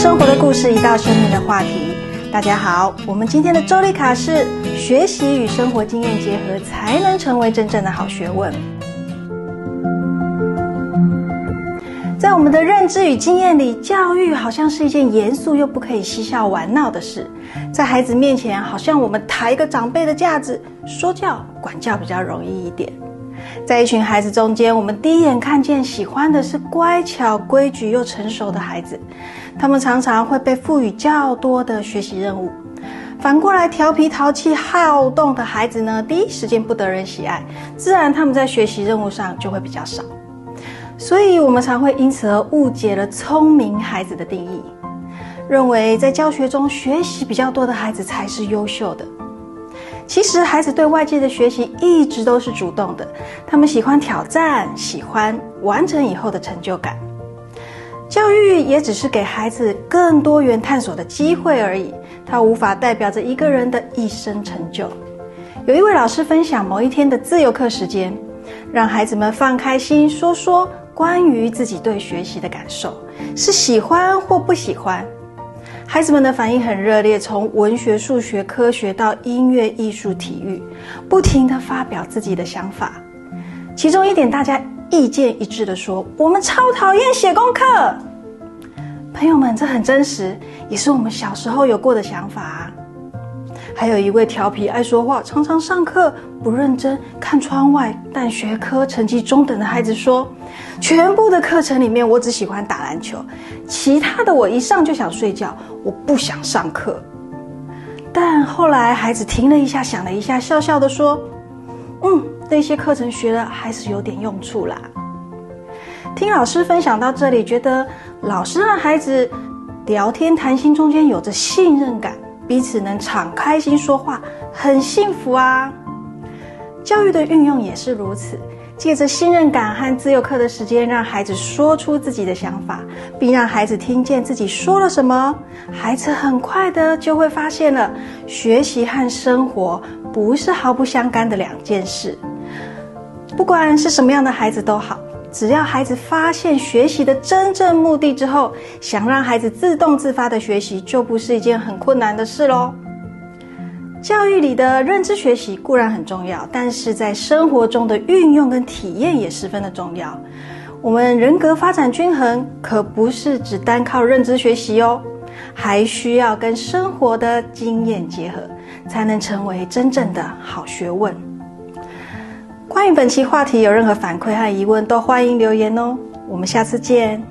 生活的故事，一道生命的话题。大家好，我们今天的周丽卡是学习与生活经验结合，才能成为真正的好学问。在我们的认知与经验里，教育好像是一件严肃又不可以嬉笑玩闹的事。在孩子面前，好像我们抬一个长辈的架子，说教管教比较容易一点。在一群孩子中间，我们第一眼看见喜欢的是乖巧、规矩又成熟的孩子。他们常常会被赋予较多的学习任务。反过来，调皮、淘气、好动的孩子呢，第一时间不得人喜爱，自然他们在学习任务上就会比较少。所以，我们常会因此而误解了聪明孩子的定义，认为在教学中学习比较多的孩子才是优秀的。其实，孩子对外界的学习一直都是主动的，他们喜欢挑战，喜欢完成以后的成就感。教育也只是给孩子更多元探索的机会而已，它无法代表着一个人的一生成就。有一位老师分享某一天的自由课时间，让孩子们放开心说说关于自己对学习的感受，是喜欢或不喜欢。孩子们的反应很热烈，从文学、数学、科学到音乐、艺术、体育，不停地发表自己的想法。其中一点，大家意见一致的说：“我们超讨厌写功课。”朋友们，这很真实，也是我们小时候有过的想法。还有一位调皮、爱说话、常常上课不认真、看窗外但学科成绩中等的孩子说。全部的课程里面，我只喜欢打篮球，其他的我一上就想睡觉，我不想上课。但后来孩子停了一下，想了一下，笑笑的说：“嗯，那些课程学了还是有点用处啦。”听老师分享到这里，觉得老师和孩子聊天谈心中间有着信任感，彼此能敞开心说话，很幸福啊。教育的运用也是如此。借着信任感和自由课的时间，让孩子说出自己的想法，并让孩子听见自己说了什么。孩子很快的就会发现了，学习和生活不是毫不相干的两件事。不管是什么样的孩子都好，只要孩子发现学习的真正目的之后，想让孩子自动自发的学习，就不是一件很困难的事喽。教育里的认知学习固然很重要，但是在生活中的运用跟体验也十分的重要。我们人格发展均衡，可不是只单靠认知学习哦，还需要跟生活的经验结合，才能成为真正的好学问。欢迎本期话题有任何反馈和疑问，都欢迎留言哦。我们下次见。